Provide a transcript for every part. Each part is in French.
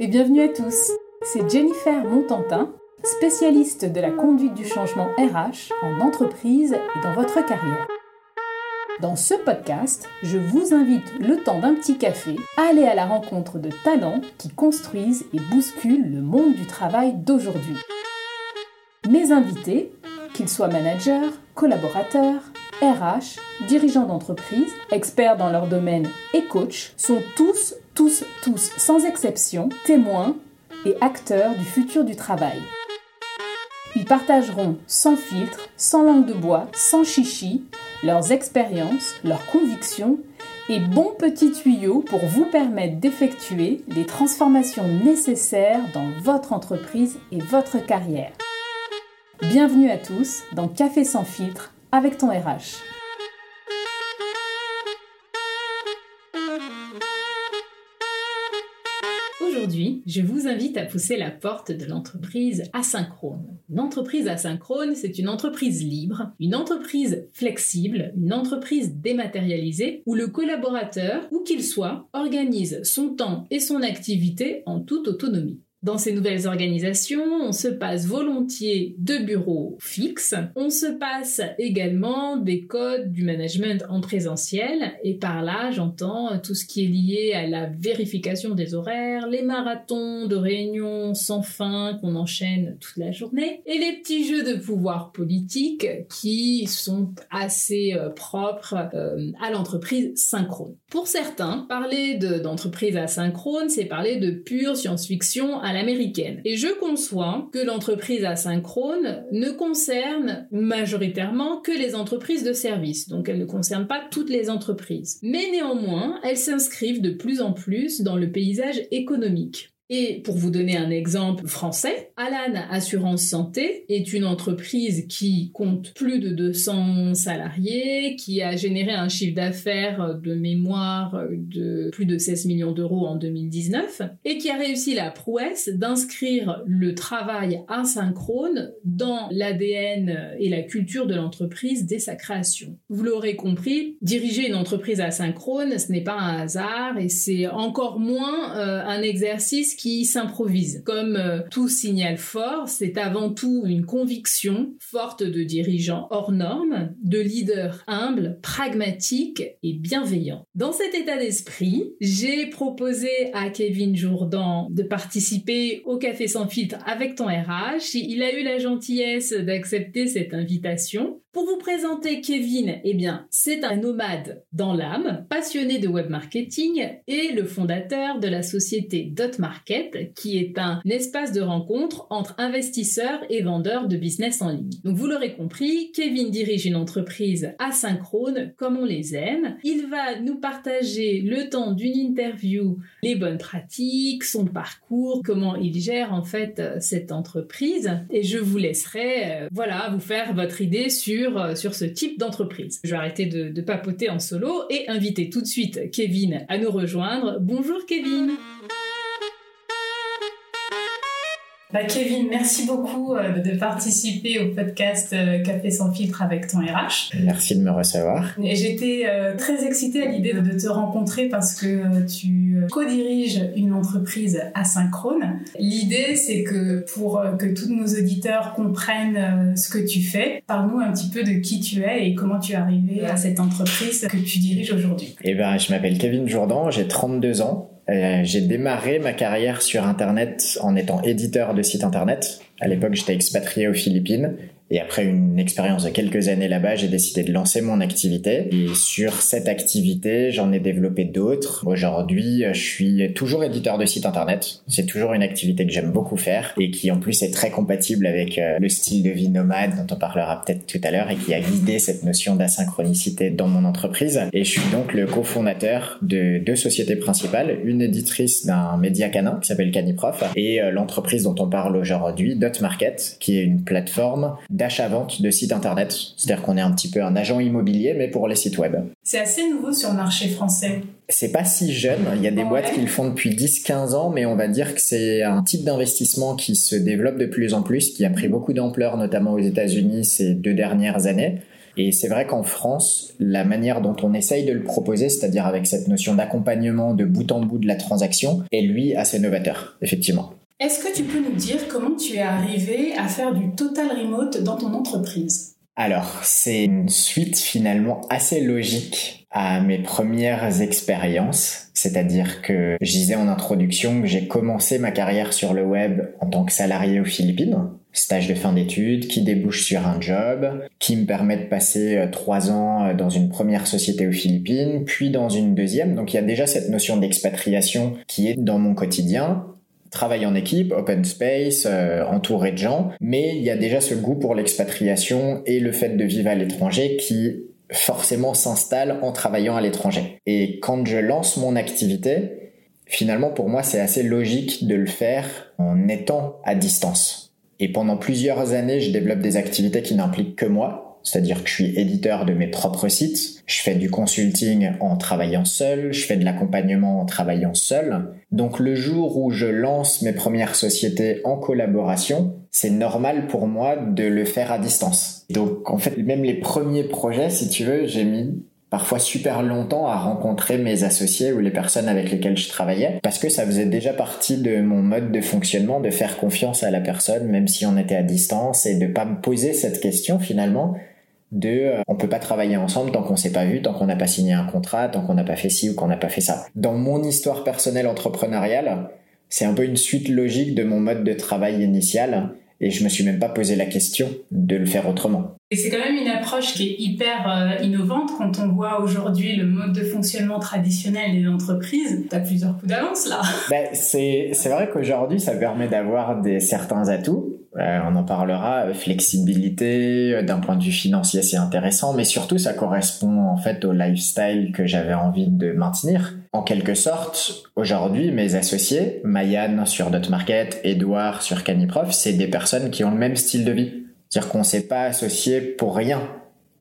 et bienvenue à tous. C'est Jennifer Montantin, spécialiste de la conduite du changement RH en entreprise et dans votre carrière. Dans ce podcast, je vous invite le temps d'un petit café à aller à la rencontre de talents qui construisent et bousculent le monde du travail d'aujourd'hui. Mes invités, qu'ils soient managers, collaborateurs, RH, dirigeants d'entreprise, experts dans leur domaine et coachs, sont tous, tous, tous, sans exception, témoins et acteurs du futur du travail. Ils partageront sans filtre, sans langue de bois, sans chichi, leurs expériences, leurs convictions et bons petits tuyaux pour vous permettre d'effectuer les transformations nécessaires dans votre entreprise et votre carrière. Bienvenue à tous dans Café sans filtre avec ton RH. Aujourd'hui, je vous invite à pousser la porte de l'entreprise asynchrone. Une entreprise asynchrone, c'est une entreprise libre, une entreprise flexible, une entreprise dématérialisée où le collaborateur, où qu'il soit, organise son temps et son activité en toute autonomie. Dans ces nouvelles organisations, on se passe volontiers de bureaux fixes, on se passe également des codes du management en présentiel, et par là j'entends tout ce qui est lié à la vérification des horaires, les marathons de réunions sans fin qu'on enchaîne toute la journée, et les petits jeux de pouvoir politique qui sont assez euh, propres euh, à l'entreprise synchrone. Pour certains, parler d'entreprise asynchrone, c'est parler de pure science-fiction l'américaine. Et je conçois que l'entreprise asynchrone ne concerne majoritairement que les entreprises de services, donc elle ne concerne pas toutes les entreprises. Mais néanmoins, elles s'inscrivent de plus en plus dans le paysage économique. Et pour vous donner un exemple français, Alan Assurance Santé est une entreprise qui compte plus de 200 salariés, qui a généré un chiffre d'affaires de mémoire de plus de 16 millions d'euros en 2019 et qui a réussi la prouesse d'inscrire le travail asynchrone dans l'ADN et la culture de l'entreprise dès sa création. Vous l'aurez compris, diriger une entreprise asynchrone, ce n'est pas un hasard et c'est encore moins euh, un exercice qui s'improvise. Comme euh, tout signal fort, c'est avant tout une conviction forte de dirigeants hors normes, de leaders humbles, pragmatiques et bienveillants. Dans cet état d'esprit, j'ai proposé à Kevin Jourdan de participer au Café sans filtre avec ton RH. Il a eu la gentillesse d'accepter cette invitation. Pour vous présenter Kevin, eh bien, c'est un nomade dans l'âme, passionné de web marketing et le fondateur de la société Dot Qui est un espace de rencontre entre investisseurs et vendeurs de business en ligne. Donc, vous l'aurez compris, Kevin dirige une entreprise asynchrone comme on les aime. Il va nous partager le temps d'une interview, les bonnes pratiques, son parcours, comment il gère en fait cette entreprise. Et je vous laisserai, euh, voilà, vous faire votre idée sur euh, sur, ce type d'entreprise. Je vais arrêter de, de papoter en solo et inviter tout de suite Kevin à nous rejoindre. Bonjour Kevin bah, Kevin, merci beaucoup euh, de participer au podcast euh, Café sans filtre avec ton RH. Merci de me recevoir. Et j'étais euh, très excitée à l'idée de te rencontrer parce que tu co-diriges une entreprise asynchrone. L'idée, c'est que pour que tous nos auditeurs comprennent ce que tu fais, parle-nous un petit peu de qui tu es et comment tu es arrivé à cette entreprise que tu diriges aujourd'hui. Eh ben, je m'appelle Kevin Jourdan, j'ai 32 ans. Euh, j'ai démarré ma carrière sur Internet en étant éditeur de site Internet. À l'époque, j'étais expatrié aux Philippines et après une expérience de quelques années là-bas, j'ai décidé de lancer mon activité. Et sur cette activité, j'en ai développé d'autres. Aujourd'hui, je suis toujours éditeur de site internet. C'est toujours une activité que j'aime beaucoup faire et qui en plus est très compatible avec euh, le style de vie nomade dont on parlera peut-être tout à l'heure et qui a guidé cette notion d'asynchronicité dans mon entreprise. Et je suis donc le cofondateur de deux sociétés principales, une éditrice d'un média canin qui s'appelle Caniprof et euh, l'entreprise dont on parle aujourd'hui, Dot Market, qui est une plateforme d'achat-vente de sites internet. C'est-à-dire qu'on est un petit peu un agent immobilier, mais pour les sites web. C'est assez nouveau sur le marché français. C'est pas si jeune. Il y a des boîtes qui le font depuis 10-15 ans, mais on va dire que c'est un type d'investissement qui se développe de plus en plus, qui a pris beaucoup d'ampleur, notamment aux États-Unis ces deux dernières années. Et c'est vrai qu'en France, la manière dont on essaye de le proposer, c'est-à-dire avec cette notion d'accompagnement de bout en bout de la transaction, est lui assez novateur, effectivement. Est-ce que tu peux nous dire comment tu es arrivé à faire du total remote dans ton entreprise? Alors, c'est une suite finalement assez logique à mes premières expériences. C'est-à-dire que je disais en introduction que j'ai commencé ma carrière sur le web en tant que salarié aux Philippines. Stage de fin d'études qui débouche sur un job, qui me permet de passer euh, trois ans euh, dans une première société aux Philippines, puis dans une deuxième. Donc il y a déjà cette notion d'expatriation qui est dans mon quotidien travail en équipe, open space, euh, entouré de gens, mais il y a déjà ce goût pour l'expatriation et le fait de vivre à l'étranger qui forcément s'installe en travaillant à l'étranger. Et quand je lance mon activité, finalement pour moi c'est assez logique de le faire en étant à distance. Et pendant plusieurs années, je développe des activités qui n'impliquent que moi, c'est-à-dire que je suis éditeur de mes propres sites, je fais du consulting en travaillant seul, je fais de l'accompagnement en travaillant seul. Donc le jour où je lance mes premières sociétés en collaboration, c'est normal pour moi de le faire à distance. Donc en fait, même les premiers projets, si tu veux, j'ai mis parfois super longtemps à rencontrer mes associés ou les personnes avec lesquelles je travaillais parce que ça faisait déjà partie de mon mode de fonctionnement de faire confiance à la personne même si on était à distance et de pas me poser cette question finalement de euh, on peut pas travailler ensemble tant qu'on s'est pas vu, tant qu'on n'a pas signé un contrat, tant qu'on n'a pas fait ci ou qu'on n'a pas fait ça. Dans mon histoire personnelle entrepreneuriale, c'est un peu une suite logique de mon mode de travail initial et je me suis même pas posé la question de le faire autrement. Et c'est quand même une approche qui est hyper euh, innovante quand on voit aujourd'hui le mode de fonctionnement traditionnel des entreprises. Tu as plusieurs coups d'avance là. Ben, c'est, c'est vrai qu'aujourd'hui ça permet d'avoir des certains atouts. Euh, on en parlera, euh, flexibilité, d'un point de vue financier c'est intéressant, mais surtout ça correspond en fait au lifestyle que j'avais envie de maintenir. En quelque sorte, aujourd'hui mes associés, Mayan sur Dotmarket, Edouard sur Caniprof, c'est des personnes qui ont le même style de vie c'est-à-dire qu'on s'est pas associé pour rien.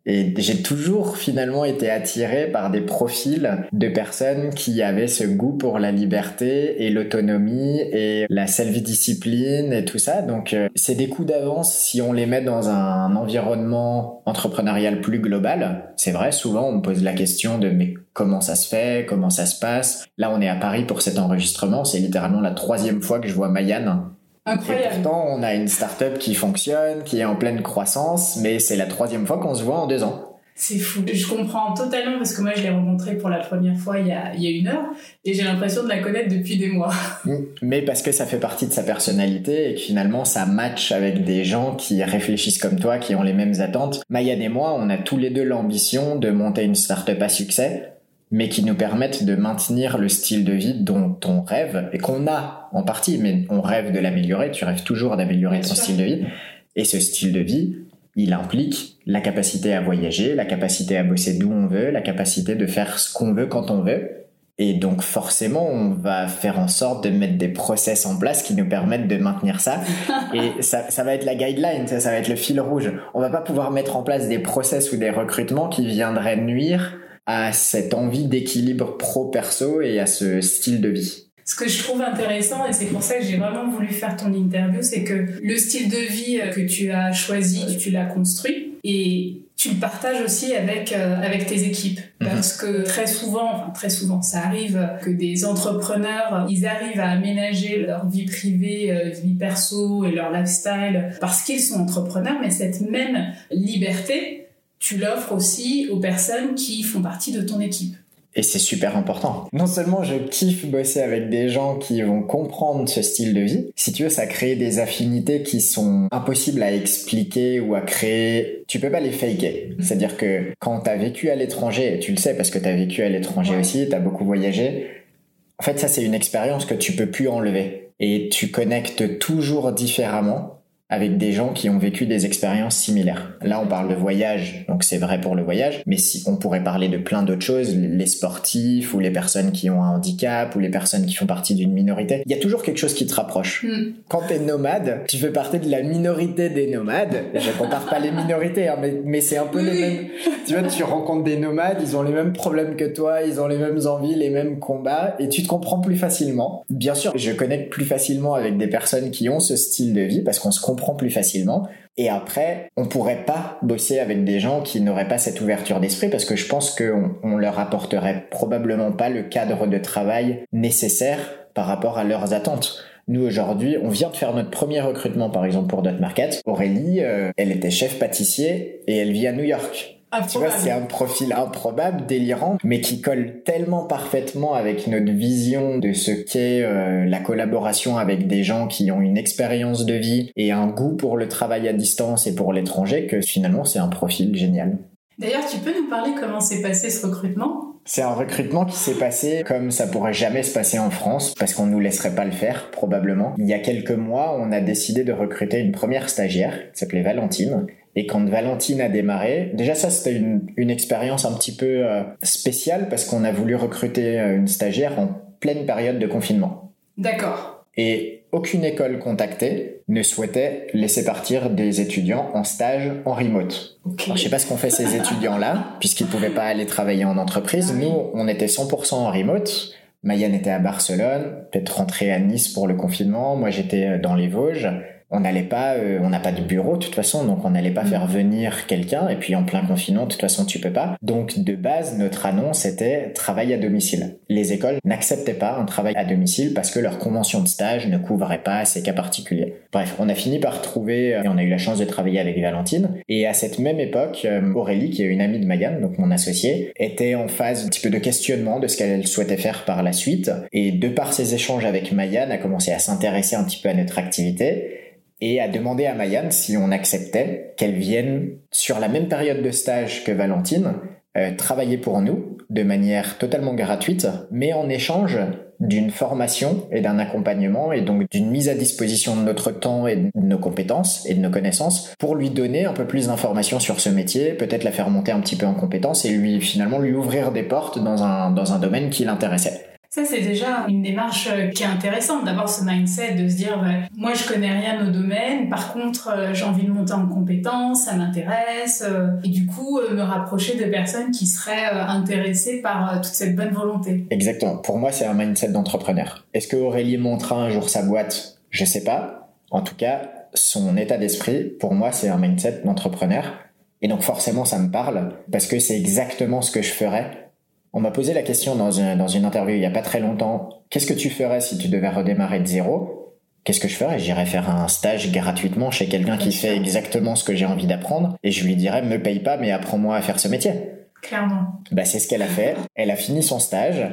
Et j'ai toujours finalement été attiré par des profils de personnes qui avaient ce goût pour la liberté et l'autonomie et la self-discipline et tout ça. Donc euh, c'est des coups d'avance si on les met dans un environnement entrepreneurial plus global. C'est vrai, souvent on me pose la question de mais comment ça se fait, comment ça se passe? Là on est à Paris pour cet enregistrement. C'est littéralement la troisième fois que je vois Mayan Incroyable. Et pourtant, on a une start-up qui fonctionne, qui est en pleine croissance, mais c'est la troisième fois qu'on se voit en deux ans. C'est fou. Je comprends totalement parce que moi, je l'ai rencontrée pour la première fois il y a, il y a une heure et j'ai l'impression de la connaître depuis des mois. Mm. Mais parce que ça fait partie de sa personnalité et que finalement, ça match avec des gens qui réfléchissent comme toi, qui ont les mêmes attentes. Maya et moi, on a tous les deux l'ambition de monter une start-up à succès mais qui nous permettent de maintenir le style de vie dont on rêve et qu'on a en partie, mais on rêve de l'améliorer, tu rêves toujours d'améliorer ton style de vie. Et ce style de vie, il implique la capacité à voyager, la capacité à bosser d'où on veut, la capacité de faire ce qu'on veut quand on veut. Et donc forcément, on va faire en sorte de mettre des process en place qui nous permettent de maintenir ça. Et ça, ça va être la guideline, ça, ça va être le fil rouge. On va pas pouvoir mettre en place des process ou des recrutements qui viendraient nuire à cette envie d'équilibre pro-perso et à ce style de vie. Ce que je trouve intéressant, et c'est pour ça que j'ai vraiment voulu faire ton interview, c'est que le style de vie que tu as choisi, tu l'as construit, et tu le partages aussi avec euh, avec tes équipes mhm. parce que très souvent enfin très souvent ça arrive que des entrepreneurs ils arrivent à aménager leur vie privée euh, vie perso et leur lifestyle parce qu'ils sont entrepreneurs mais cette même liberté tu l'offres aussi aux personnes qui font partie de ton équipe. Et c'est super important. Non seulement je kiffe bosser avec des gens qui vont comprendre ce style de vie, si tu veux, ça crée des affinités qui sont impossibles à expliquer ou à créer. Tu peux pas les faker. C'est-à-dire que quand t'as vécu à l'étranger, tu le sais parce que t'as vécu à l'étranger aussi, t'as beaucoup voyagé, en fait, ça, c'est une expérience que tu peux plus enlever. Et tu connectes toujours différemment avec des gens qui ont vécu des expériences similaires. Là, on parle de voyage, donc c'est vrai pour le voyage, mais si on pourrait parler de plein d'autres choses, les sportifs ou les personnes qui ont un handicap ou les personnes qui font partie d'une minorité, il y a toujours quelque chose qui te rapproche. Mm. Quand t'es nomade, tu fais partie de la minorité des nomades. Je compare pas les minorités, hein, mais, mais c'est un peu les mêmes. Tu vois, tu rencontres des nomades, ils ont les mêmes problèmes que toi, ils ont les mêmes envies, les mêmes combats, et tu te comprends plus facilement. Bien sûr, je connecte plus facilement avec des personnes qui ont ce style de vie parce qu'on se comprend plus facilement. Et après, on pourrait pas bosser avec des gens qui n'auraient pas cette ouverture d'esprit parce que je pense qu'on on leur apporterait probablement pas le cadre de travail nécessaire par rapport à leurs attentes. Nous aujourd'hui, on vient de faire notre premier recrutement par exemple pour Dot Market. Aurélie, euh, elle était chef pâtissier et elle vit à New York. Tu vois, c'est un profil improbable, délirant, mais qui colle tellement parfaitement avec notre vision de ce qu'est euh, la collaboration avec des gens qui ont une expérience de vie et un goût pour le travail à distance et pour l'étranger que finalement c'est un profil génial. D'ailleurs, tu peux nous parler comment s'est passé ce recrutement? C'est un recrutement qui s'est passé comme ça pourrait jamais se passer en France, parce qu'on nous laisserait pas le faire, probablement. Il y a quelques mois, on a décidé de recruter une première stagiaire, qui s'appelait Valentine. Et quand Valentine a démarré, déjà ça c'était une, une expérience un petit peu euh, spéciale parce qu'on a voulu recruter euh, une stagiaire en pleine période de confinement. D'accord. Et aucune école contactée ne souhaitait laisser partir des étudiants en stage en remote. Okay. Alors, je sais pas ce qu'ont fait ces étudiants-là, puisqu'ils pouvaient pas aller travailler en entreprise. Nous, on était 100% en remote. Mayan était à Barcelone, peut-être rentrée à Nice pour le confinement. Moi, j'étais euh, dans les Vosges on n'allait pas, euh, on n'a pas de bureau de toute façon, donc on n'allait pas mm. faire venir quelqu'un. Et puis en plein confinement, de toute façon, tu peux pas. Donc de base, notre annonce était travail à domicile. Les écoles n'acceptaient pas un travail à domicile parce que leur convention de stage ne couvrait pas ces cas particuliers. Bref, on a fini par trouver euh, et on a eu la chance de travailler avec Valentine. Et à cette même époque, euh, Aurélie, qui est une amie de Mayan, donc mon associé, était en phase un petit peu de questionnement de ce qu'elle souhaitait faire par la suite. Et de par ses échanges avec Mayan, a commencé à s'intéresser un petit peu à notre activité et a demandé à Mayan si on acceptait qu'elle vienne sur la même période de stage que Valentine euh, travailler pour nous de manière totalement gratuite, mais en échange d'une formation et d'un accompagnement et donc d'une mise à disposition de notre temps et de nos compétences et de nos connaissances pour lui donner un peu plus d'informations sur ce métier, peut-être la faire monter un petit peu en compétences et lui finalement lui ouvrir des portes dans un, dans un domaine qui l'intéressait. Ça, c'est déjà une démarche euh, qui est intéressante d'avoir ce mindset de se dire bah, moi je connais rien au domaine, par contre euh, j'ai envie de monter en compétence, ça m'intéresse euh, et du coup me rapprocher de personnes qui seraient intéressées par toute cette bonne volonté. Exactement. Pour moi, c'est un mindset d'entrepreneur. Est-ce que Aurélie montera un jour sa boîte? Je sais pas. En tout cas, son état d'esprit, pour moi, c'est un mindset d'entrepreneur. Et donc forcément, ça me parle parce que c'est exactement ce que je ferais on m'a posé la question dans une, interview il n'y a pas très longtemps, qu'est-ce que tu ferais si tu devais redémarrer de zéro? Qu'est-ce que je ferais? J'irais faire un stage gratuitement chez quelqu'un qui fait exactement ce que j'ai envie d'apprendre et je lui dirais me paye pas mais apprends-moi à faire ce métier. Clairement. Bah c'est ce qu'elle a fait. Elle a fini son stage,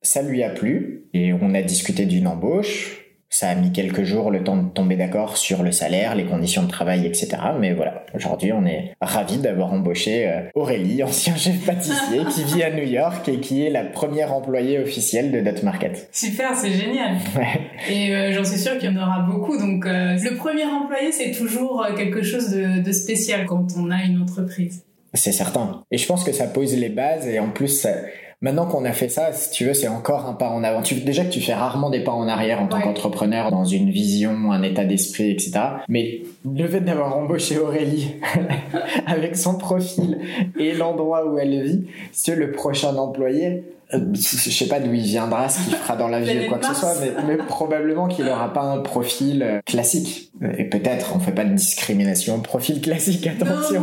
ça lui a plu et on a discuté d'une embauche. Ça a mis quelques jours le temps de tomber d'accord sur le salaire, les conditions de travail, etc. Mais voilà, aujourd'hui, on est ravis d'avoir embauché euh, Aurélie, ancien chef pâtissier, qui vit à New York et qui est la première employée officielle de Dot Market. Super, c'est génial. Et euh, j'en suis sûre qu'il y en aura beaucoup. Donc, euh, le premier employé, c'est toujours quelque chose de, de spécial quand on a une entreprise. C'est certain. Et je pense que ça pose les bases et en plus, ça Maintenant qu'on a fait ça, si tu veux, c'est encore un pas en avant. déjà que tu fais rarement des pas en arrière en tant qu'entrepreneur dans une vision, un état d'esprit, etc. Mais le fait d'avoir embauché Aurélie avec son profil et l'endroit où elle vit, c'est le prochain employé, je sais pas d'où il viendra, ce qu'il fera dans la vie ou quoi que ce soit, mais, probablement qu'il n'aura pas un profil euh, classique. Et peut-être, on fait pas de discrimination, profil classique, attention.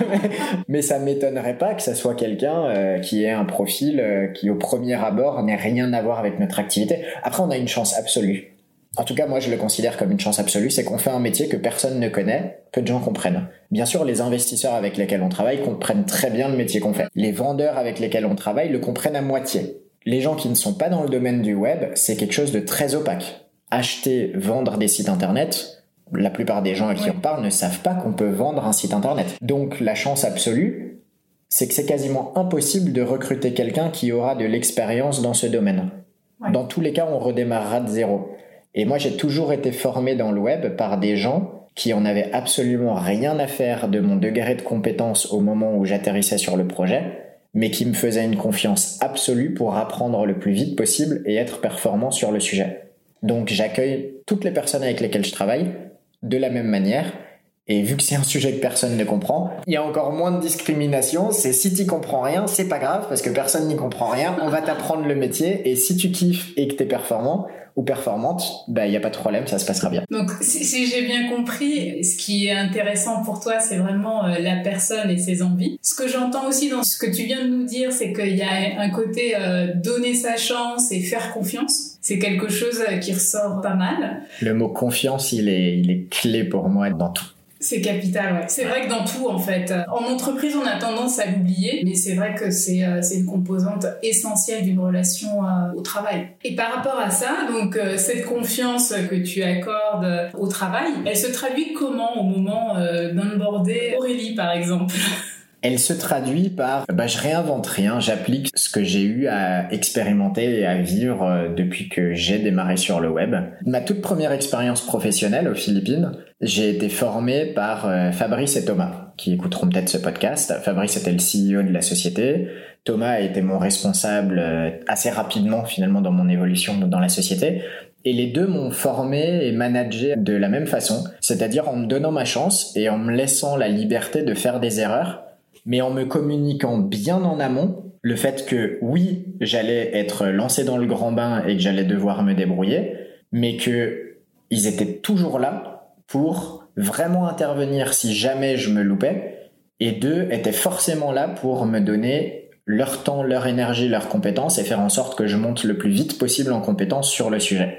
mais, ça m'étonnerait pas que ça soit quelqu'un euh, qui ait un profil qui, au premier abord, n'ait rien à voir avec notre activité. Après, on a une chance absolue en tout cas, moi, je le considère comme une chance absolue, c'est qu'on fait un métier que personne ne connaît, peu de gens comprennent. Bien sûr, les investisseurs avec lesquels on travaille comprennent très bien le métier qu'on fait. Les vendeurs avec lesquels on travaille le comprennent à moitié. Les gens qui ne sont pas dans le domaine du web, c'est quelque chose de très opaque. Acheter, vendre des sites internet, la plupart des gens à qui on parle ne savent pas qu'on peut vendre un site internet. Donc, la chance absolue, c'est que c'est quasiment impossible de recruter quelqu'un qui aura de l'expérience dans ce domaine. Dans tous les cas, on redémarrera de zéro. Et moi, j'ai toujours été formé dans le web par des gens qui en avaient absolument rien à faire de mon degré de compétence au moment où j'atterrissais sur le projet, mais qui me faisaient une confiance absolue pour apprendre le plus vite possible et être performant sur le sujet. Donc j'accueille toutes les personnes avec lesquelles je travaille de la même manière Et vu que c'est un sujet que personne ne comprend, il y a encore moins de discrimination. C'est si tu comprends rien, c'est pas grave parce que personne n'y comprend rien. On va t'apprendre le métier et si tu kiffes et que t'es performant ou performante, bah il y a pas de problème, ça se passera bien. Donc si, j'ai bien compris, ce qui est intéressant pour toi, c'est vraiment euh, la personne et ses envies. Ce que j'entends aussi dans ce que tu viens de nous dire, c'est qu'il y a un côté euh, donner sa chance et faire confiance. C'est quelque chose euh, qui ressort pas mal. Le mot confiance, il est, il est clé pour moi dans tout. C'est capital, ouais. C'est vrai que dans tout, en fait. En entreprise, on a tendance à l'oublier, mais c'est vrai que c'est euh, une composante essentielle d'une relation euh, au travail. Et par rapport à ça, donc euh, cette confiance que tu accordes au travail, elle se traduit comment au moment d'onboarder Aurélie, par exemple? Elle se traduit par, bah, je réinvente rien, j'applique ce que j'ai eu à expérimenter et à vivre depuis que j'ai démarré sur le web. Ma toute première expérience professionnelle aux Philippines, j'ai été formé par euh, Fabrice et Thomas, qui écouteront peut-être ce podcast. Fabrice était le CEO de la société. Thomas a été mon responsable euh, assez rapidement finalement dans mon évolution dans la société. Et les deux m'ont formé et managé de la même façon, c'est-à-dire en me donnant ma chance et en me laissant la liberté de faire des erreurs, mais en me communiquant bien en amont le fait que oui, j'allais être lancé dans le grand bain et que j'allais devoir me débrouiller, mais que ils étaient toujours là pour vraiment intervenir si jamais je me loupais, et deux étaient forcément là pour me donner leur temps, leur énergie, leurs compétences et faire en sorte que je monte le plus vite possible en compétences sur le sujet.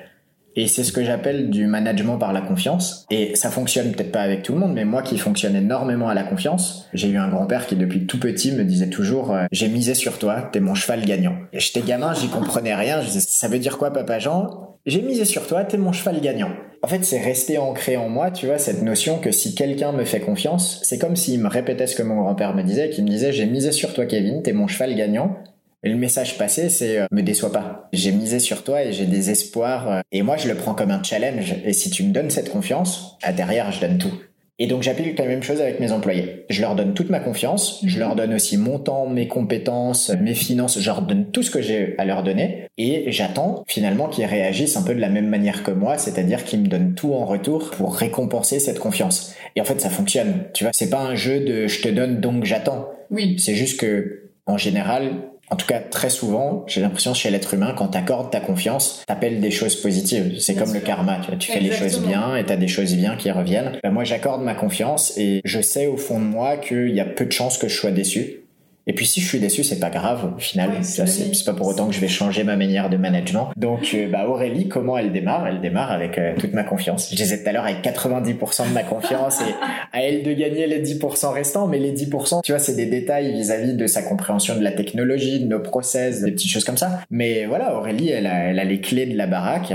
Et c'est ce que j'appelle du management par la confiance. Et ça fonctionne peut-être pas avec tout le monde, mais moi qui fonctionne énormément à la confiance, j'ai eu un grand-père qui depuis tout petit me disait toujours euh, j'ai misé sur toi, t'es mon cheval gagnant. Et j'étais gamin, j'y comprenais rien. Je disais ça veut dire quoi, papa Jean? J'ai misé sur toi, t'es mon cheval gagnant. En fait, c'est resté ancré en moi, tu vois, cette notion que si quelqu'un me fait confiance, c'est comme s'il me répétait ce que mon grand-père me disait, qu'il me disait j'ai misé sur toi, Kevin, t'es mon cheval gagnant. Le message passé, c'est euh, me déçois pas. J'ai misé sur toi et j'ai des espoirs. Euh, et moi, je le prends comme un challenge. Et si tu me donnes cette confiance, à derrière, je donne tout. Et donc j'applique la même chose avec mes employés. Je leur donne toute ma confiance, je leur donne aussi mon temps, mes compétences, mes finances, je leur donne tout ce que j'ai à leur donner et j'attends finalement qu'ils réagissent un peu de la même manière que moi, c'est-à-dire qu'ils me donnent tout en retour pour récompenser cette confiance. Et en fait ça fonctionne, tu vois, c'est pas un jeu de je te donne donc j'attends. Oui. C'est juste que en général, en tout cas, très souvent, j'ai l'impression chez l'être humain, quand t'accordes ta confiance, t'appelles des choses positives. C'est comme le karma, tu, vois, tu fais les choses bien et t'as des choses bien qui reviennent. Ben, moi, j'accorde ma confiance et je sais au fond de moi qu'il y a peu de chances que je sois déçu. Et puis si je suis déçu, c'est pas grave au final. c'est pas pour autant que je vais changer ma manière de management. Donc euh, bah Aurélie, comment elle démarre? Elle démarre avec euh, toute ma confiance. Je disais tout à l'heure avec 90% de ma confiance et à elle de gagner les 10% restants. Mais les 10%, tu vois, c'est des détails vis-à-vis de sa compréhension de la technologie, de nos process, des petites choses comme ça. Mais voilà, Aurélie, elle a, elle a les clés de la baraque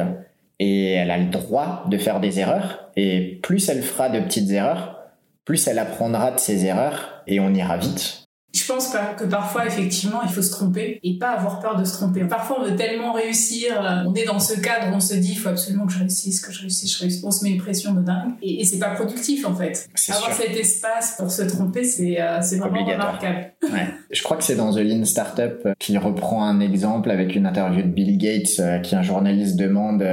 et elle a le droit de faire des erreurs. Et plus elle fera de petites erreurs, plus elle apprendra de ses erreurs et on ira vite je pense que parfois, effectivement, il faut se tromper et pas avoir peur de se tromper. Parfois, on veut tellement réussir, euh, on est dans ce cadre, on se dit, il faut absolument que je réussisse, que je réussisse, je réussisse. On se met une pression de dingue et, et c'est pas productif en fait. Avoir cet espace pour se tromper, c'est euh, vraiment remarquable. Ouais. Je crois que c'est dans The Lean Startup euh, qui reprend un exemple avec une interview de Bill Gates qui un journaliste demande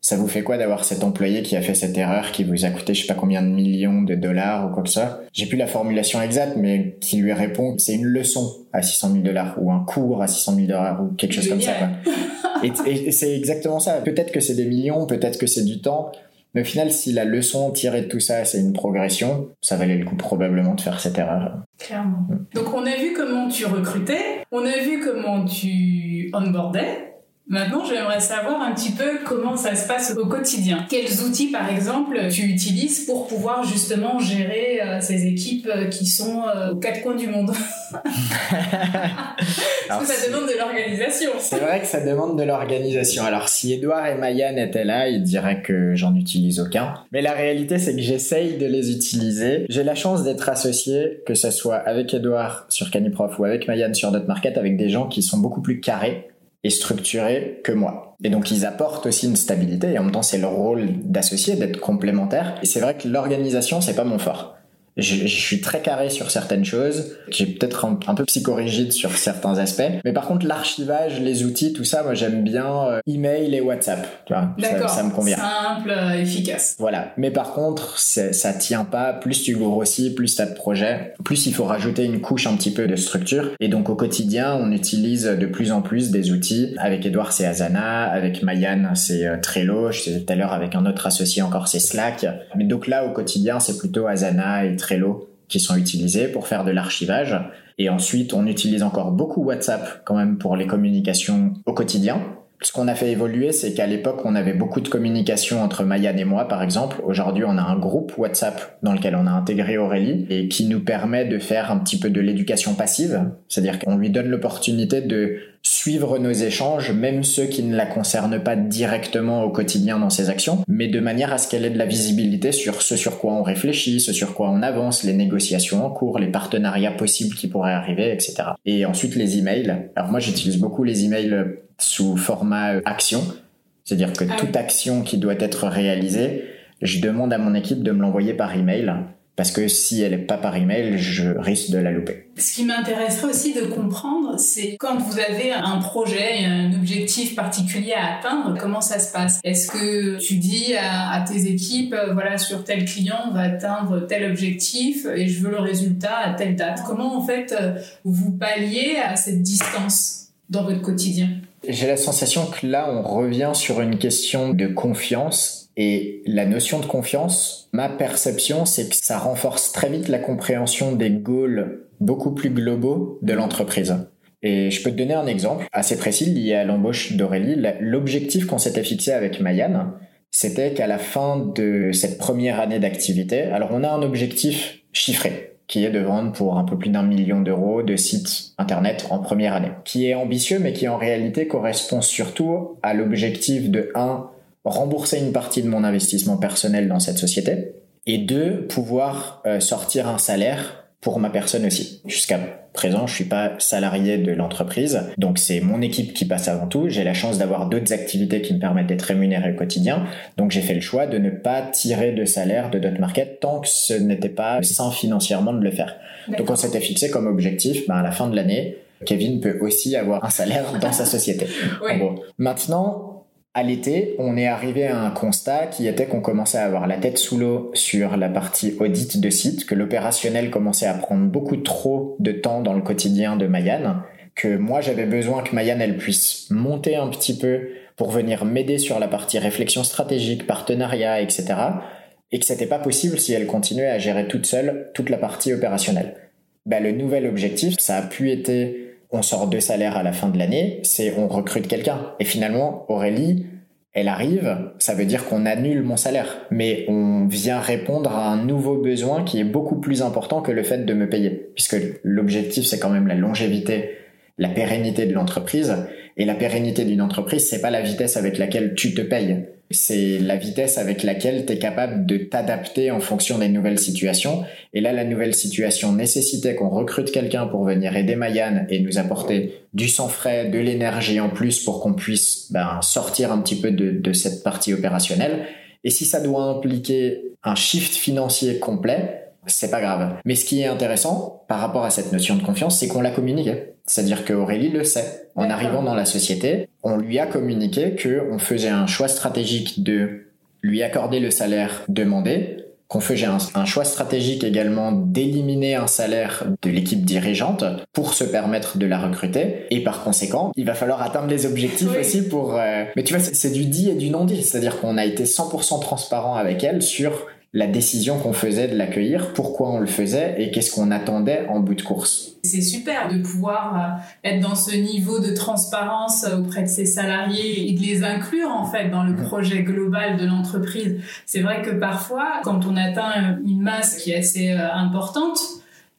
ça vous fait quoi d'avoir cet employé qui a fait cette erreur qui vous a coûté je sais pas combien de millions de dollars ou quoi que ça J'ai plus la formulation exacte, mais qui lui répond c'est une leçon à 600 000 dollars ou un cours à 600 000 dollars ou quelque chose comme ça. Et, et c'est exactement ça. Peut-être que c'est des millions, peut-être que c'est du temps. Mais au final, si la leçon tirée de tout ça, c'est une progression, ça valait le coup probablement de faire cette erreur. Clairement. Mm. Donc on a vu comment tu recrutais, on a vu comment tu onboardais, Maintenant, j'aimerais savoir un petit peu comment ça se passe au quotidien. Quels outils, par exemple, tu utilises pour pouvoir justement gérer euh, ces équipes euh, qui sont euh, aux quatre coins du monde? Parce que ça demande de l'organisation. C'est vrai que ça demande de l'organisation. Alors, si Edouard et Mayan étaient là, ils diraient que j'en utilise aucun. Mais la réalité, c'est que j'essaye de les utiliser. J'ai la chance d'être associé, que ce soit avec Edouard sur Caniprof ou avec Mayan sur Market, avec des gens qui sont beaucoup plus carrés et structuré que moi. Et donc ils apportent aussi une stabilité et en même temps c'est leur rôle d'associé, d'être complémentaire. Et c'est vrai que l'organisation c'est pas mon fort. Je, suis très carré sur certaines choses. J'ai peut-être un, peu psychorigide sur certains aspects. Mais par contre, l'archivage, les outils, tout ça, moi j'aime bien euh, email et WhatsApp. Tu vois, ça, ça, me convient. Simple, euh, efficace. Voilà. Mais par contre, ça tient pas. Plus tu grossis, plus t'as de projets, plus il faut rajouter une couche un petit peu de structure. Et donc au quotidien, on utilise de plus en plus des outils. Avec Edouard, c'est Asana. Avec Mayan, c'est euh, Trello. Je disais tout à l'heure avec un autre associé encore, c'est Slack. Mais donc là, au quotidien, c'est plutôt Asana et Trello qui sont utilisés pour faire de l'archivage. Et ensuite, on utilise encore beaucoup WhatsApp quand même pour les communications au quotidien. Ce qu'on a fait évoluer, c'est qu'à l'époque, on avait beaucoup de communication entre Mayan et moi, par exemple. Aujourd'hui, on a un groupe WhatsApp dans lequel on a intégré Aurélie et qui nous permet de faire un petit peu de l'éducation passive. C'est-à-dire qu'on lui donne l'opportunité de suivre nos échanges, même ceux qui ne la concernent pas directement au quotidien dans ses actions, mais de manière à ce qu'elle ait de la visibilité sur ce sur quoi on réfléchit, ce sur quoi on avance, les négociations en cours, les partenariats possibles qui pourraient arriver, etc. Et ensuite les emails. Alors moi j'utilise beaucoup les emails sous format euh, action, c'est-à-dire que ah toute action qui doit être réalisée, je demande à mon équipe de me l'envoyer par email parce que si elle n'est pas par email, je risque de la louper. Ce qui m'intéresserait aussi de comprendre, c'est quand vous avez un projet, un objectif particulier à atteindre, comment ça se passe? Est-ce que tu dis à, tes équipes, euh, voilà, sur tel client, on va atteindre tel objectif et je veux le résultat à telle date? Comment en fait euh, vous palliez à cette distance dans votre quotidien? J'ai la sensation que là, on revient sur une question de confiance. Et la notion de confiance, ma perception, c'est que ça renforce très vite la compréhension des goals beaucoup plus globaux de l'entreprise. Et je peux te donner un exemple assez précis lié à l'embauche d'Aurélie. L'objectif qu'on s'était fixé avec Mayan, c'était qu'à la fin de cette première année d'activité, alors on a un objectif chiffré qui est de vendre pour un peu plus d'un million d'euros de sites internet en première année, qui est ambitieux mais qui en réalité correspond surtout à l'objectif de 1 rembourser une partie de mon investissement personnel dans cette société et 2 pouvoir euh, sortir un salaire pour ma personne aussi. Jusqu'à présent, je suis pas salarié de l'entreprise, donc c'est mon équipe qui passe avant tout. J'ai la chance d'avoir d'autres activités qui me permettent d'être rémunéré au quotidien, donc j'ai fait le choix de ne pas tirer de salaire de Dot Market tant que ce n'était pas sain financièrement de le faire. Donc on s'était fixé comme objectif, ben, à la fin de l'année, Kevin peut aussi avoir un salaire dans sa société. Maintenant, à l'été, on est arrivé à un constat qui était qu'on commençait à avoir la tête sous l'eau sur la partie audit de site, que l'opérationnel commençait à prendre beaucoup trop de temps dans le quotidien de Mayan, que moi j'avais besoin que Mayan elle puisse monter un petit peu pour venir m'aider sur la partie réflexion stratégique, partenariat, etc. Et que c'était pas possible si elle continuait à gérer toute seule toute la partie opérationnelle. Bah, le nouvel objectif, ça a pu être on sort deux salaires à la fin de l'année, c'est on recrute quelqu'un. Et finalement, Aurélie, elle arrive, ça veut dire qu'on annule mon salaire, mais on vient répondre à un nouveau besoin qui est beaucoup plus important que le fait de me payer, puisque l'objectif c'est quand même la longévité, la pérennité de l'entreprise, et la pérennité d'une entreprise c'est pas la vitesse avec laquelle tu te payes, c'est la vitesse avec laquelle tu es capable de t'adapter en fonction des nouvelles situations. Et là, la nouvelle situation nécessitait qu'on recrute quelqu'un pour venir aider Mayan et nous apporter du sang frais, de l'énergie en plus pour qu'on puisse ben, sortir un petit peu de, de cette partie opérationnelle. Et si ça doit impliquer un shift financier complet, c'est pas grave. Mais ce qui est intéressant par rapport à cette notion de confiance, c'est qu'on l'a communiqué. C'est-à-dire qu'Aurélie le sait. En arrivant dans la société, on lui a communiqué qu'on faisait un choix stratégique de lui accorder le salaire demandé, qu'on faisait un, choix stratégique également d'éliminer un salaire de l'équipe dirigeante pour se permettre de la recruter. Et par conséquent, il va falloir atteindre les objectifs aussi pour... Euh, mais tu vois, c'est du dit et du non dit. C'est-à-dire qu'on a été 100% transparent avec elle sur la décision qu'on faisait de l'accueillir, pourquoi on le faisait et qu'est-ce qu'on attendait en bout de course. C'est super de pouvoir euh, être dans ce niveau de transparence auprès de ses salariés et de les inclure en fait dans le mmh. projet global de l'entreprise. C'est vrai que parfois, quand on atteint une masse qui est assez euh, importante,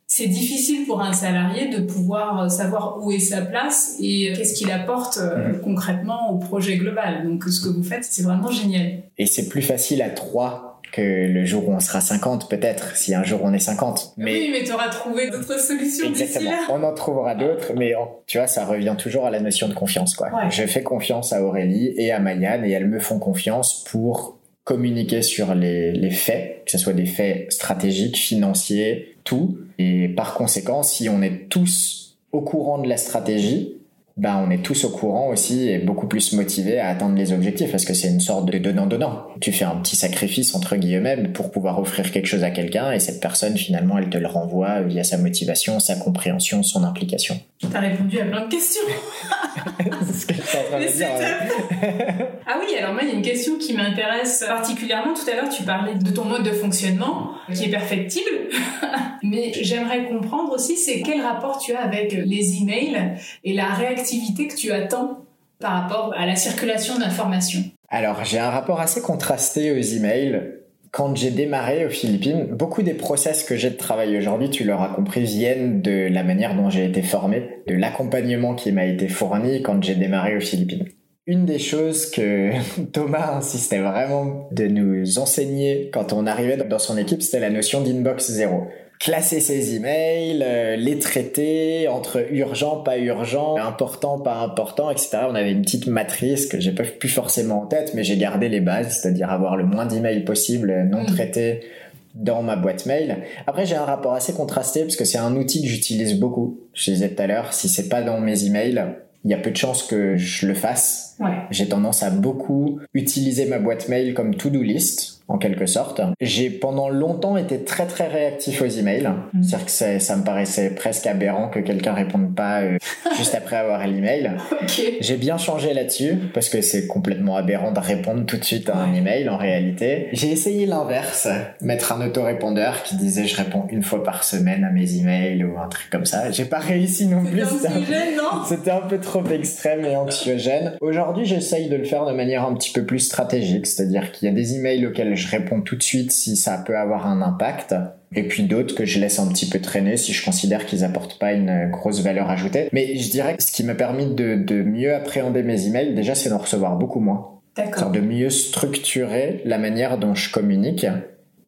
c'est difficile pour un salarié de pouvoir euh, savoir où est sa place et qu'est-ce qu'il apporte mmh. concrètement au projet global. Donc ce que vous faites, c'est vraiment génial. Et c'est plus facile à trois que le jour où on sera 50 peut-être, si un jour on est 50. Mais oui, mais tu auras trouvé d'autres solutions Exactement. On en trouvera d'autres, mais tu vois, ça revient toujours à la notion de confiance, quoi. Je fais confiance à Aurélie et à Mayan et elles me font confiance pour communiquer sur les, les faits, que ce soit des faits stratégiques, financiers, tout. Et par conséquent, si on est tous au courant de la stratégie, ben on est tous au courant aussi et beaucoup plus motivés à atteindre les objectifs parce que c'est une sorte de donnant-donnant. Tu fais un petit sacrifice entre guillemets pour pouvoir offrir quelque chose à quelqu'un et cette personne finalement elle te le renvoie via sa motivation, sa compréhension, son implication. T'as répondu à plein de questions. c'est ce que je suis en train de dire. ah oui, alors moi il y a une question qui m'intéresse particulièrement. Tout à l'heure tu parlais de ton mode de fonctionnement qui est perfectible, mais j'aimerais comprendre aussi c'est quel rapport tu as avec les emails et la réaction que tu attends par rapport à la circulation d'informations? Alors, j'ai un rapport assez contrasté aux emails. Quand j'ai démarré aux Philippines, beaucoup des process que j'ai de travail aujourd'hui, tu l'auras compris, viennent de la manière dont j'ai été formé, de l'accompagnement qui m'a été fourni quand j'ai démarré aux Philippines. Une des choses que Thomas insistait vraiment de nous enseigner quand on arrivait dans son équipe, c'était la notion d'inbox zéro classer ses emails, euh, les traiter entre urgent, pas urgent, important, pas important, etc. On avait une petite matrice que j'ai pas plus forcément en tête, mais j'ai gardé les bases, c'est-à-dire avoir le moins d'emails possible non mm. traités dans ma boîte mail. Après, j'ai un rapport assez contrasté parce que c'est un outil que j'utilise beaucoup. Je disais tout à l'heure, si c'est pas dans mes emails, il y a peu de chances que je le fasse. Ouais. J'ai tendance à beaucoup utiliser ma boîte mail comme to-do list en quelque sorte. J'ai pendant longtemps été très très réactif aux emails. Mm. C'est-à-dire que ça me paraissait presque aberrant que quelqu'un réponde pas euh, juste après avoir l'email. Okay. J'ai bien changé là-dessus parce que c'est complètement aberrant de répondre tout de suite à un email en réalité. J'ai essayé l'inverse, mettre un autorépondeur qui disait je réponds une fois par semaine à mes emails ou un truc comme ça. J'ai pas réussi non plus. C'était un peu trop extrême et anxiogène. Aujourd'hui, j'essaye de le faire de manière un petit peu plus stratégique, c'est-à-dire qu'il y a des emails auxquels je réponds tout de suite si ça peut avoir un impact. Et puis d'autres que je laisse un petit peu traîner si je considère qu'ils apportent pas une grosse valeur ajoutée. Mais je dirais que ce qui m'a permis de, de mieux appréhender mes emails, déjà, c'est d'en recevoir beaucoup moins. D'accord. De mieux structurer la manière dont je communique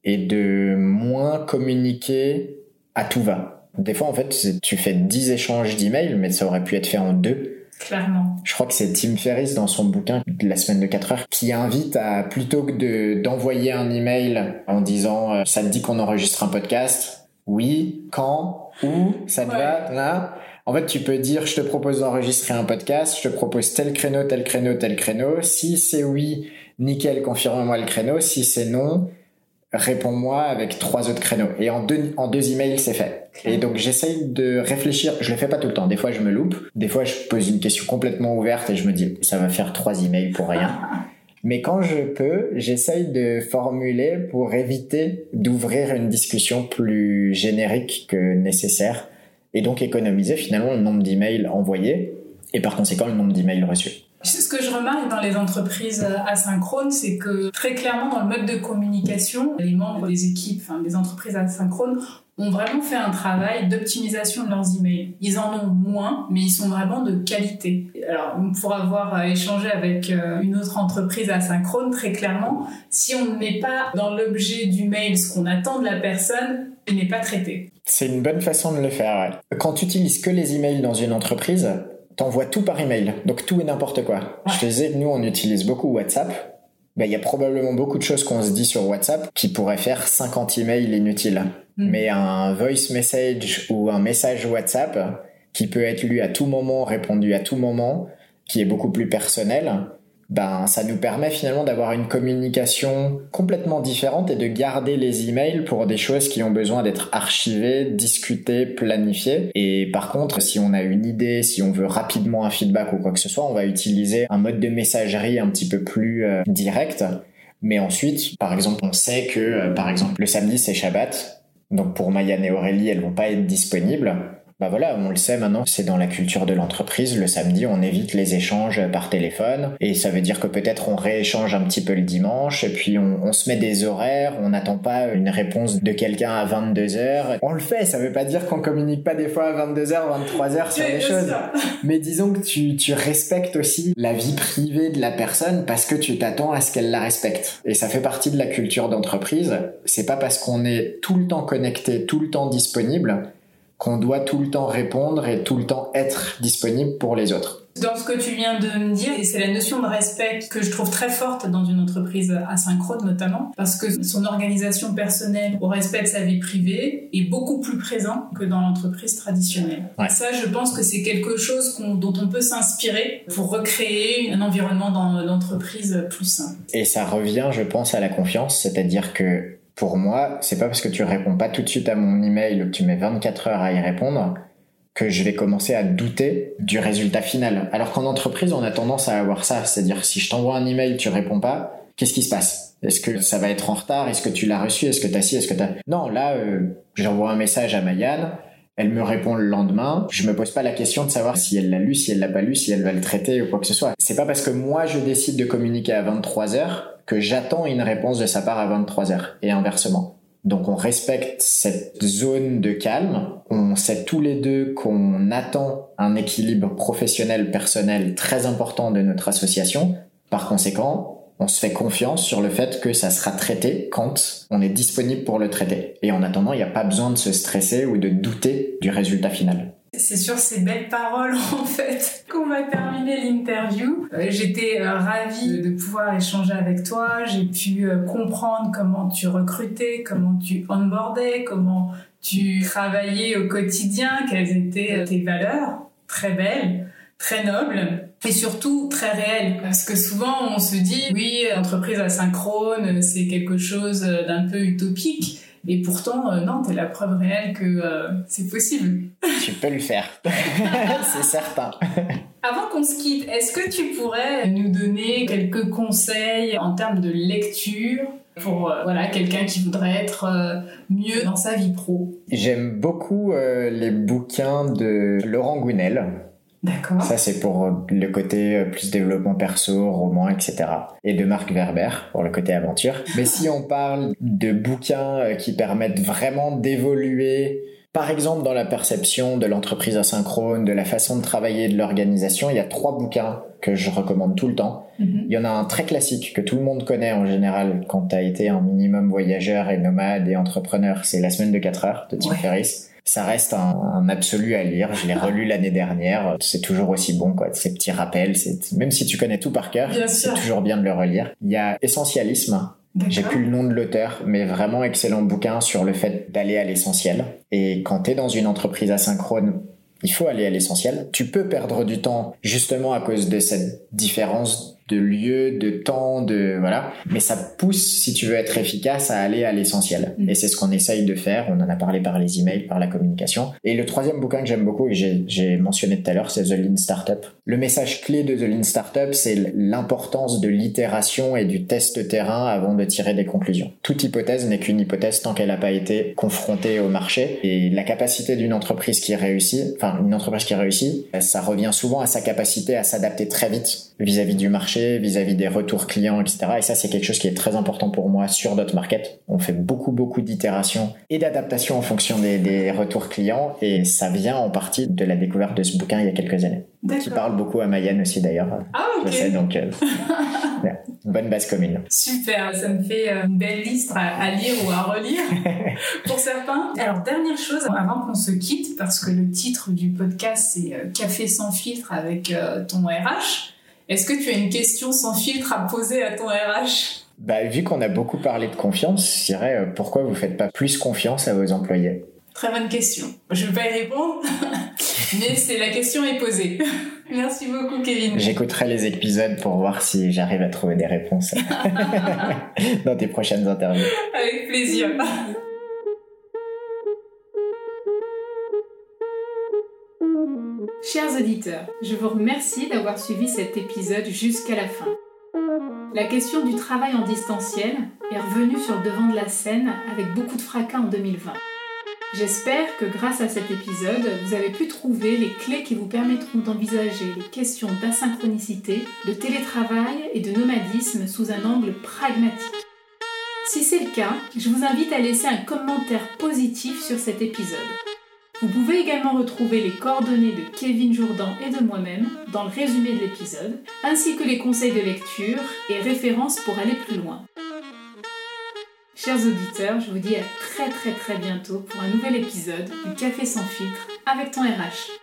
et de moins communiquer à tout va. Des fois, en fait, tu fais 10 échanges d'emails, mais ça aurait pu être fait en deux Clairement. Je crois que c'est Tim Ferriss dans son bouquin de la semaine de 4 heures qui invite à plutôt que de d'envoyer un email en disant euh, ça te dit qu'on enregistre un podcast? Oui quand? Où? Ça te va? Là? En fait, tu peux dire, je te propose d'enregistrer un podcast, je te propose tel créneau, tel créneau, tel créneau. Si c'est oui, nickel, confirme-moi le créneau. Si c'est non, réponds-moi avec trois autres créneaux. Et en deux, en deux emails, c'est fait. Et donc, j'essaye de réfléchir. Je le fais pas tout le temps. Des fois, je me loupe. Des fois, je pose une question complètement ouverte et je me dis, ça va faire trois emails pour rien. Mais quand je peux, j'essaye de formuler pour éviter d'ouvrir une discussion plus générique que nécessaire et donc économiser finalement le nombre d'emails envoyés et par conséquent le nombre d'emails reçus. Ce que je remarque dans les entreprises asynchrones, c'est que très clairement dans le mode de communication, les membres des équipes, enfin des entreprises asynchrones ont vraiment fait un travail d'optimisation de leurs emails. Ils en ont moins, mais ils sont vraiment de qualité. Alors, pour avoir échangé avec euh, une autre entreprise asynchrone, très clairement, si on ne met pas dans l'objet du mail ce qu'on attend de la personne, il n'est pas traité. C'est une bonne façon de le faire. Quand tu utilises que les emails dans une entreprise, t'envoies tout par email. Donc tout et n'importe quoi. Je te disais nous, on utilise beaucoup WhatsApp. Ben, il y a probablement beaucoup de choses qu'on se dit sur WhatsApp qui pourraient faire 50 emails inutiles. Mm. Mais un voice message ou un message WhatsApp qui peut être lu à tout moment, répondu à tout moment, qui est beaucoup plus personnel, ben ça nous permet finalement d'avoir une communication complètement différente et de garder les emails pour des choses qui ont besoin d'être archivées, discutées, planifiées. Et par contre, si on a une idée, si on veut rapidement un feedback ou quoi que ce soit, on va utiliser un mode de messagerie un petit peu plus euh, direct. Mais ensuite, par exemple, on sait que, euh, par exemple, le samedi c'est Shabbat. Donc pour Mayan et Aurélie, elles vont pas être disponibles bah voilà, on le sait maintenant, c'est dans la culture de l'entreprise. Le samedi, on évite les échanges par téléphone. Et ça veut dire que peut-être on rééchange un petit peu le dimanche. Et puis on, se met des horaires. On n'attend pas une réponse de quelqu'un à 22 heures. On le fait. Ça veut pas dire qu'on communique pas des fois à 22 h 23 h sur les choses. Mais disons que tu, tu respectes aussi la vie privée de la personne parce que tu t'attends à ce qu'elle la respecte. Et ça fait partie de la culture d'entreprise. C'est pas parce qu'on est tout le temps connecté, tout le temps disponible qu'on doit tout le temps répondre et tout le temps être disponible pour les autres. dans ce que tu viens de me dire, et c'est la notion de respect que je trouve très forte dans une entreprise asynchrone notamment, parce que son organisation personnelle au respect de sa vie privée est beaucoup plus présent que dans l'entreprise traditionnelle. Ça, je pense que c'est quelque chose dont on peut s'inspirer pour recréer un environnement d'entreprise plus sain. Et ça revient, je pense, à la confiance, c'est-à-dire que pour moi, c'est pas parce que tu réponds pas tout de suite à mon email que tu mets 24 heures à y répondre que je vais commencer à douter du résultat final. Alors qu'en entreprise, on a tendance à avoir ça, c'est-à-dire si je t'envoie un email, tu réponds pas, qu'est-ce qui se passe? Est-ce que ça va être en retard? Est-ce que tu l'as reçu? Est-ce que tu as si Est-ce que tu Non, là, euh, j'envoie un message à Mayanne, elle me répond le lendemain. Je me pose pas la question de savoir si elle l'a lu, si elle l'a pas lu, si elle va le traiter ou quoi que ce soit. C'est pas parce que moi je décide de communiquer à 23 heures que j'attends une réponse de sa part à 23 heures et inversement. Donc on respecte cette zone de calme. On sait tous les deux qu'on attend un équilibre professionnel personnel très important de notre association. Par conséquent, on se fait confiance sur le fait que ça sera traité quand on est disponible pour le traiter. Et en attendant, il n'y a pas besoin de se stresser ou de douter du résultat final. C'est sur ces belles paroles en fait qu'on va terminer l'interview. Euh, j'étais euh, ravie de pouvoir échanger avec toi. J'ai pu euh, comprendre comment tu recrutais, comment tu onboardais, comment tu travaillais au quotidien, quelles étaient tes valeurs. Très belles, très nobles et surtout très réelles. Parce que souvent on se dit oui, entreprise asynchrone, c'est quelque chose d'un peu utopique. Et pourtant, euh, non, t'es la preuve réelle que euh, c'est possible. Tu peux le faire, c'est certain. Avant qu'on se quitte, est-ce que tu pourrais nous donner quelques conseils en termes de lecture pour euh, voilà quelqu'un qui voudrait être mieux dans sa vie pro? J'aime beaucoup les bouquins de Laurent Gounel. D'accord. Ça, c'est pour le côté euh, plus développement perso, roman, etc. Et de Marc Werber pour le côté aventure. Mais si on parle de bouquins euh, qui permettent vraiment d'évoluer, par exemple dans la perception de l'entreprise asynchrone, de la façon de travailler de l'organisation, il y a trois bouquins que je recommande tout le temps. Mm-hmm. Il y en a un très classique que tout le monde connaît en général quand tu as été un minimum voyageur et nomade et entrepreneur, c'est La semaine de 4 heures de Tim Ferriss ça reste un, absolu à lire. Je l'ai relu l'année dernière. C'est toujours aussi bon, quoi. Ces petits rappels, même si tu connais tout par cœur, c'est toujours bien de le relire. Il y a Essentialisme. J'ai plus le nom de l'auteur, mais vraiment excellent bouquin sur le fait d'aller à l'essentiel. Et quand tu es dans une entreprise asynchrone, il faut aller à l'essentiel. Tu peux perdre du temps justement à cause de cette différence de lieu, de temps, de voilà. Mais ça pousse, si tu veux être efficace, à aller à l'essentiel. Mm. Et c'est ce qu'on essaye de faire. On en a parlé par les emails, par la communication. Et le troisième bouquin que j'aime beaucoup et j'ai mentionné tout à l'heure, c'est The Lean Startup. Le message clé de The Lean Startup, c'est l'importance de l'itération et du test terrain avant de tirer des conclusions. Toute hypothèse n'est qu'une hypothèse tant qu'elle n'a pas été confrontée au marché. Et la capacité d'une entreprise qui réussit, enfin une entreprise qui réussit, ça revient souvent à sa capacité à s'adapter très vite vis-à-vis du marché, vis-à-vis des retours clients, etc. Et ça, c'est quelque chose qui est très important pour moi sur notre market. On fait beaucoup, beaucoup d'itérations et d'adaptations en fonction des, retours clients. Et ça vient en partie de la découverte de ce bouquin il y a quelques années. Qui parle beaucoup à Mayenne aussi d'ailleurs. Ah, ok. Je sais, donc, euh, bonne base commune. Super, ça me fait euh, une belle liste à, lire ou à relire pour certains. Alors, dernière chose, avant qu'on se quitte, parce que le titre du podcast, c'est euh, Café sans filtre avec ton RH. Est-ce que tu as une question sans filtre à poser à ton RH bah, Vu qu'on a beaucoup parlé de confiance, je dirais euh, pourquoi vous ne faites pas plus confiance à vos employés? Très bonne question. Je ne vais pas y répondre, mais c'est la question est posée. Merci beaucoup, Kevin. J'écouterai les épisodes pour voir si j'arrive à trouver des réponses dans tes prochaines interviews. Avec plaisir. Chers auditeurs, je vous remercie d'avoir suivi cet épisode jusqu'à la fin. La question du travail en distanciel est revenue sur le devant de la scène avec beaucoup de fracas en 2020. J'espère que grâce à cet épisode, vous avez pu trouver les clés qui vous permettront d'envisager les questions d'asynchronicité, de télétravail et de nomadisme sous un angle pragmatique. Si c'est le cas, je vous invite à laisser un commentaire positif sur cet épisode. Vous pouvez également retrouver les coordonnées de Kevin Jourdan et de moi-même dans le résumé de l'épisode, ainsi que les conseils de lecture et références pour aller plus loin. Chers auditeurs, je vous dis à très très très bientôt pour un nouvel épisode du Café sans filtre avec ton RH.